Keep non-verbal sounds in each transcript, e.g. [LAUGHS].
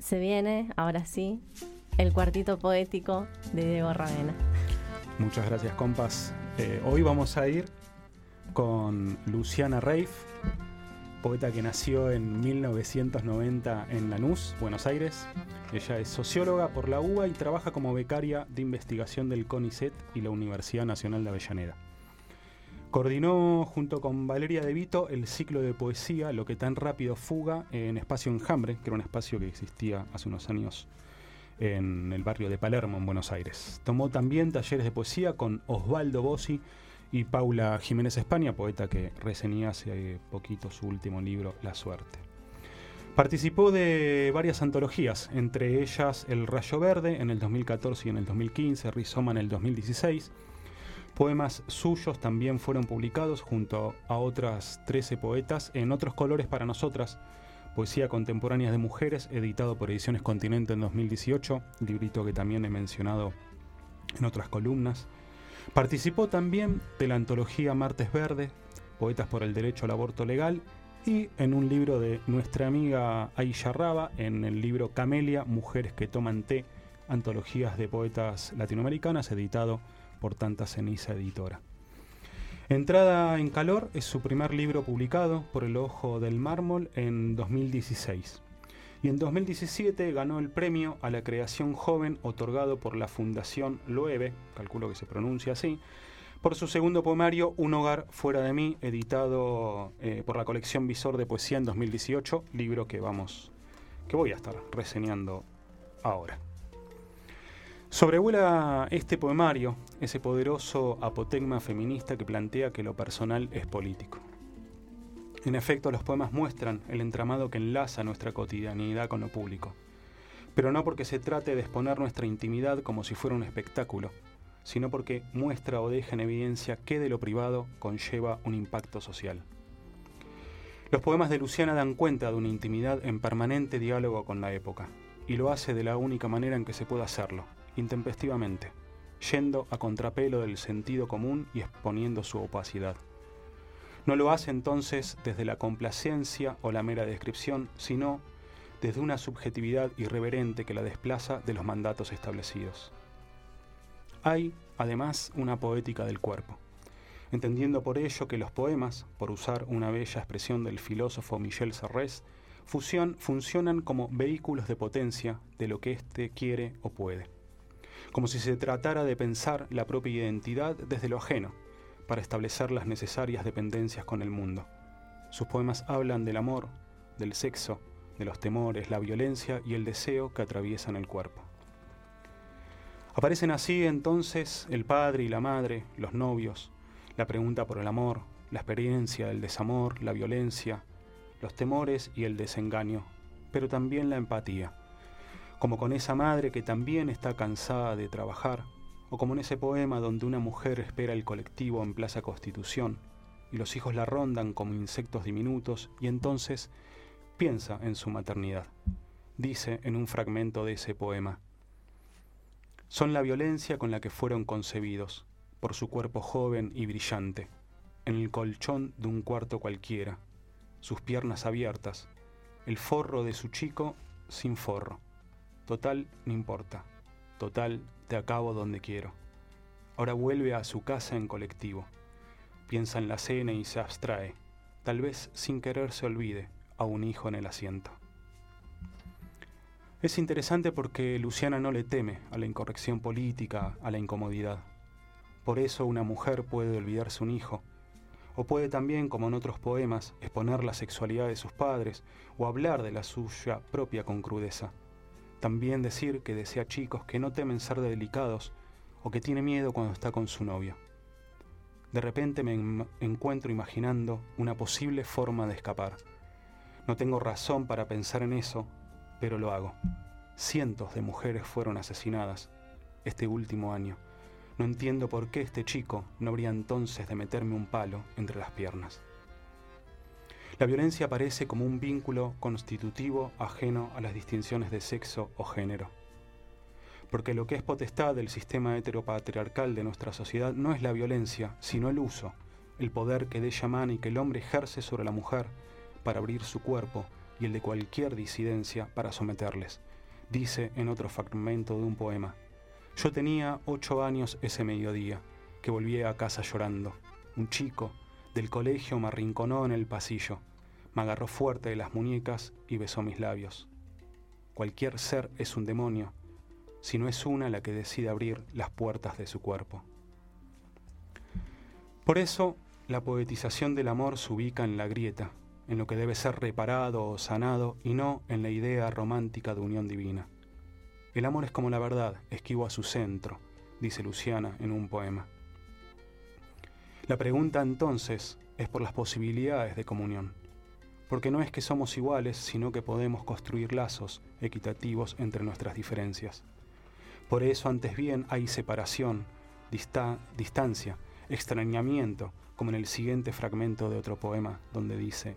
se viene, ahora sí, el cuartito poético de Diego Ravena. Muchas gracias, compas. Eh, hoy vamos a ir con Luciana Reif, poeta que nació en 1990 en Lanús, Buenos Aires. Ella es socióloga por la UBA y trabaja como becaria de investigación del CONICET y la Universidad Nacional de Avellaneda. Coordinó junto con Valeria De Vito el ciclo de poesía Lo que tan rápido fuga en Espacio Enjambre, que era un espacio que existía hace unos años en el barrio de Palermo, en Buenos Aires. Tomó también talleres de poesía con Osvaldo Bossi y Paula Jiménez España, poeta que reseñé hace poquito su último libro, La Suerte. Participó de varias antologías, entre ellas El Rayo Verde en el 2014 y en el 2015, Rizoma en el 2016, Poemas suyos también fueron publicados junto a otras 13 poetas en Otros Colores para Nosotras, Poesía Contemporánea de Mujeres, editado por Ediciones Continente en 2018, librito que también he mencionado en otras columnas. Participó también de la antología Martes Verde, Poetas por el Derecho al Aborto Legal, y en un libro de nuestra amiga Aisha Raba, en el libro Camelia, Mujeres que toman té, antologías de poetas latinoamericanas, editado por Tanta Ceniza Editora. Entrada en Calor es su primer libro publicado por El Ojo del Mármol en 2016. Y en 2017 ganó el premio a la creación joven otorgado por la Fundación Loewe, calculo que se pronuncia así, por su segundo poemario Un hogar fuera de mí, editado eh, por la colección Visor de Poesía en 2018, libro que vamos que voy a estar reseñando ahora. Sobrevuela este poemario ese poderoso apotegma feminista que plantea que lo personal es político. En efecto, los poemas muestran el entramado que enlaza nuestra cotidianidad con lo público, pero no porque se trate de exponer nuestra intimidad como si fuera un espectáculo, sino porque muestra o deja en evidencia que de lo privado conlleva un impacto social. Los poemas de Luciana dan cuenta de una intimidad en permanente diálogo con la época, y lo hace de la única manera en que se puede hacerlo, intempestivamente, yendo a contrapelo del sentido común y exponiendo su opacidad. No lo hace entonces desde la complacencia o la mera descripción, sino desde una subjetividad irreverente que la desplaza de los mandatos establecidos. Hay, además, una poética del cuerpo, entendiendo por ello que los poemas, por usar una bella expresión del filósofo Michel Serres, funcionan como vehículos de potencia de lo que éste quiere o puede como si se tratara de pensar la propia identidad desde lo ajeno, para establecer las necesarias dependencias con el mundo. Sus poemas hablan del amor, del sexo, de los temores, la violencia y el deseo que atraviesan el cuerpo. Aparecen así entonces el padre y la madre, los novios, la pregunta por el amor, la experiencia del desamor, la violencia, los temores y el desengaño, pero también la empatía como con esa madre que también está cansada de trabajar, o como en ese poema donde una mujer espera el colectivo en Plaza Constitución y los hijos la rondan como insectos diminutos y entonces piensa en su maternidad. Dice en un fragmento de ese poema, son la violencia con la que fueron concebidos, por su cuerpo joven y brillante, en el colchón de un cuarto cualquiera, sus piernas abiertas, el forro de su chico sin forro Total, no importa. Total, te acabo donde quiero. Ahora vuelve a su casa en colectivo. Piensa en la cena y se abstrae. Tal vez sin querer se olvide a un hijo en el asiento. Es interesante porque Luciana no le teme a la incorrección política, a la incomodidad. Por eso una mujer puede olvidarse un hijo, o puede también, como en otros poemas, exponer la sexualidad de sus padres o hablar de la suya propia con crudeza. También decir que desea chicos que no temen ser delicados o que tiene miedo cuando está con su novio. De repente me encuentro imaginando una posible forma de escapar. No tengo razón para pensar en eso, pero lo hago. Cientos de mujeres fueron asesinadas este último año. No entiendo por qué este chico no habría entonces de meterme un palo entre las piernas. La violencia aparece como un vínculo constitutivo ajeno a las distinciones de sexo o género. Porque lo que es potestad del sistema heteropatriarcal de nuestra sociedad no es la violencia, sino el uso, el poder que de ella y que el hombre ejerce sobre la mujer para abrir su cuerpo y el de cualquier disidencia para someterles. Dice en otro fragmento de un poema, yo tenía ocho años ese mediodía, que volví a casa llorando. Un chico del colegio me arrinconó en el pasillo, me agarró fuerte de las muñecas y besó mis labios. Cualquier ser es un demonio, si no es una la que decide abrir las puertas de su cuerpo. Por eso, la poetización del amor se ubica en la grieta, en lo que debe ser reparado o sanado y no en la idea romántica de unión divina. El amor es como la verdad, esquivo a su centro, dice Luciana en un poema. La pregunta entonces es por las posibilidades de comunión, porque no es que somos iguales, sino que podemos construir lazos equitativos entre nuestras diferencias. Por eso antes bien hay separación, distancia, extrañamiento, como en el siguiente fragmento de otro poema, donde dice,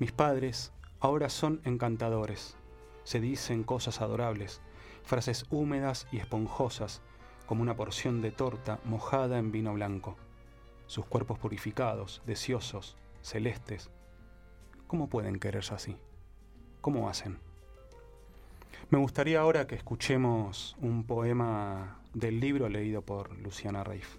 mis padres ahora son encantadores, se dicen cosas adorables, frases húmedas y esponjosas, como una porción de torta mojada en vino blanco. Sus cuerpos purificados, deseosos, celestes. ¿Cómo pueden quererse así? ¿Cómo hacen? Me gustaría ahora que escuchemos un poema del libro leído por Luciana Reif.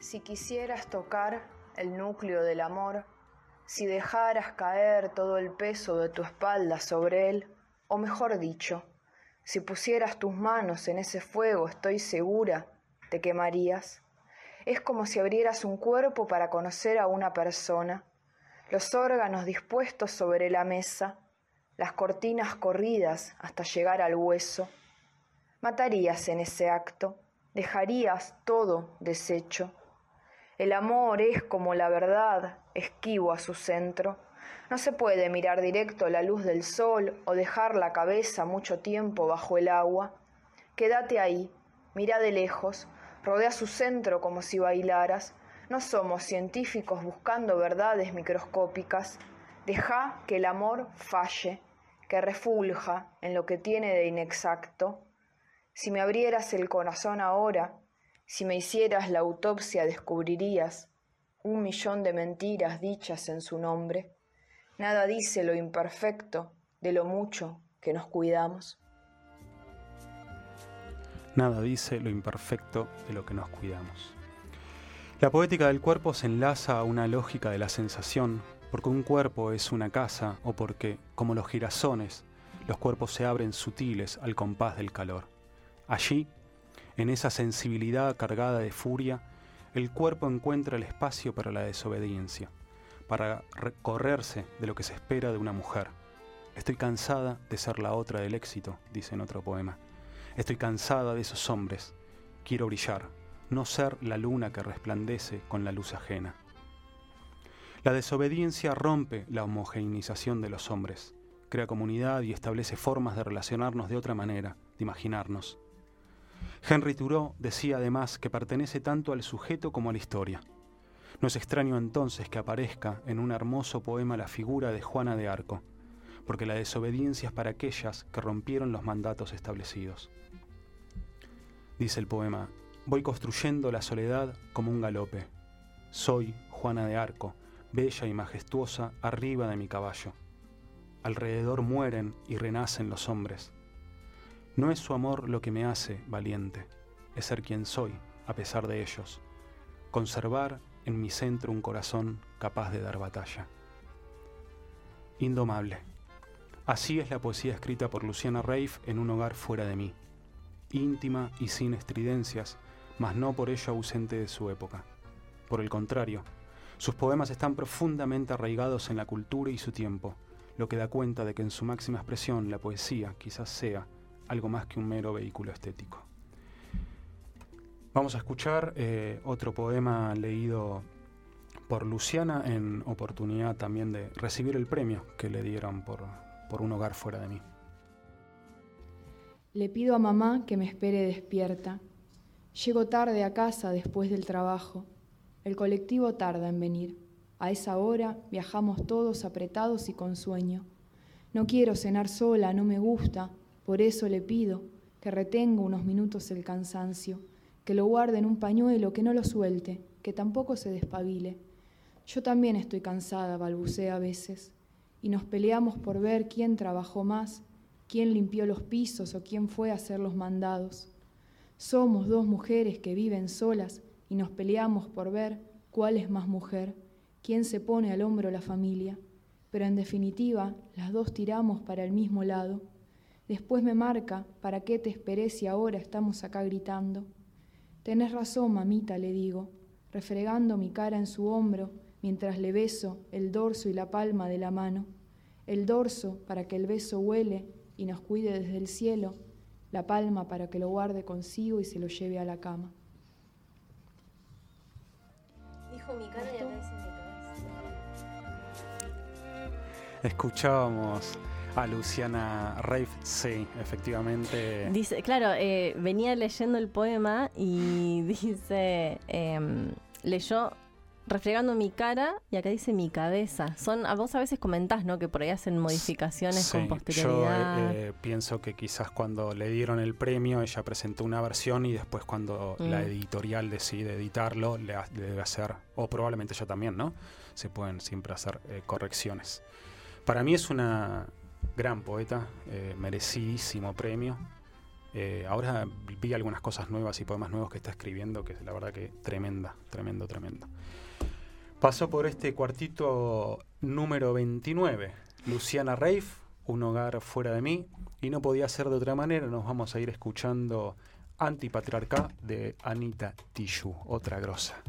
Si quisieras tocar el núcleo del amor, si dejaras caer todo el peso de tu espalda sobre él, o mejor dicho, si pusieras tus manos en ese fuego, estoy segura, te quemarías. Es como si abrieras un cuerpo para conocer a una persona, los órganos dispuestos sobre la mesa, las cortinas corridas hasta llegar al hueso. Matarías en ese acto, dejarías todo deshecho. El amor es como la verdad, esquivo a su centro. No se puede mirar directo la luz del sol o dejar la cabeza mucho tiempo bajo el agua. Quédate ahí, mira de lejos, rodea su centro como si bailaras. No somos científicos buscando verdades microscópicas. Deja que el amor falle, que refulja en lo que tiene de inexacto. Si me abrieras el corazón ahora, si me hicieras la autopsia descubrirías un millón de mentiras dichas en su nombre. Nada dice lo imperfecto de lo mucho que nos cuidamos. Nada dice lo imperfecto de lo que nos cuidamos. La poética del cuerpo se enlaza a una lógica de la sensación, porque un cuerpo es una casa o porque, como los girasones, los cuerpos se abren sutiles al compás del calor. Allí, en esa sensibilidad cargada de furia, el cuerpo encuentra el espacio para la desobediencia, para recorrerse de lo que se espera de una mujer. Estoy cansada de ser la otra del éxito, dice en otro poema. Estoy cansada de esos hombres. Quiero brillar, no ser la luna que resplandece con la luz ajena. La desobediencia rompe la homogeneización de los hombres, crea comunidad y establece formas de relacionarnos de otra manera, de imaginarnos. Henry Thoreau decía además que pertenece tanto al sujeto como a la historia. No es extraño entonces que aparezca en un hermoso poema la figura de Juana de Arco, porque la desobediencia es para aquellas que rompieron los mandatos establecidos. Dice el poema, voy construyendo la soledad como un galope. Soy Juana de Arco, bella y majestuosa arriba de mi caballo. Alrededor mueren y renacen los hombres. No es su amor lo que me hace valiente, es ser quien soy a pesar de ellos, conservar en mi centro un corazón capaz de dar batalla. Indomable. Así es la poesía escrita por Luciana Reif en un hogar fuera de mí, íntima y sin estridencias, mas no por ello ausente de su época. Por el contrario, sus poemas están profundamente arraigados en la cultura y su tiempo, lo que da cuenta de que en su máxima expresión la poesía quizás sea algo más que un mero vehículo estético. Vamos a escuchar eh, otro poema leído por Luciana en oportunidad también de recibir el premio que le dieron por, por un hogar fuera de mí. Le pido a mamá que me espere despierta. Llego tarde a casa después del trabajo. El colectivo tarda en venir. A esa hora viajamos todos apretados y con sueño. No quiero cenar sola, no me gusta, por eso le pido que retenga unos minutos el cansancio, que lo guarde en un pañuelo, que no lo suelte, que tampoco se despabile. Yo también estoy cansada, balbucea a veces. y nos peleamos por ver quién trabajó más, quién limpió los pisos o quién fue a hacer los mandados. Somos dos mujeres que viven solas y nos peleamos por ver cuál es más mujer, quién se pone al hombro la familia, pero en definitiva las dos tiramos para el mismo lado. Después me marca, ¿para qué te esperé si ahora estamos acá gritando? Tenés razón, mamita, le digo, refregando mi cara en su hombro mientras le beso el dorso y la palma de la mano. El dorso para que el beso huele y nos cuide desde el cielo, la palma para que lo guarde consigo y se lo lleve a la cama. Dijo mi cara y acá dice mi Escuchábamos a Luciana Reif, sí, efectivamente. Dice, claro, eh, venía leyendo el poema y [LAUGHS] dice, em, leyó refregando mi cara y acá dice mi cabeza. Son, a vos a veces comentás, ¿no? Que por ahí hacen modificaciones con posterioridad. Yo eh, pienso que quizás cuando le dieron el premio ella presentó una versión y después cuando la Mm. editorial decide editarlo le, debe hacer, o probablemente yo también, ¿no? Se pueden siempre hacer eh, correcciones. Para mí es una gran poeta, eh, merecidísimo premio. Eh, ahora vi algunas cosas nuevas y poemas nuevos que está escribiendo, que la verdad que tremenda, tremendo, tremendo. Pasó por este cuartito número 29, Luciana Reif, Un hogar fuera de mí, y no podía ser de otra manera, nos vamos a ir escuchando Antipatriarca de Anita Tijoux, otra grosa.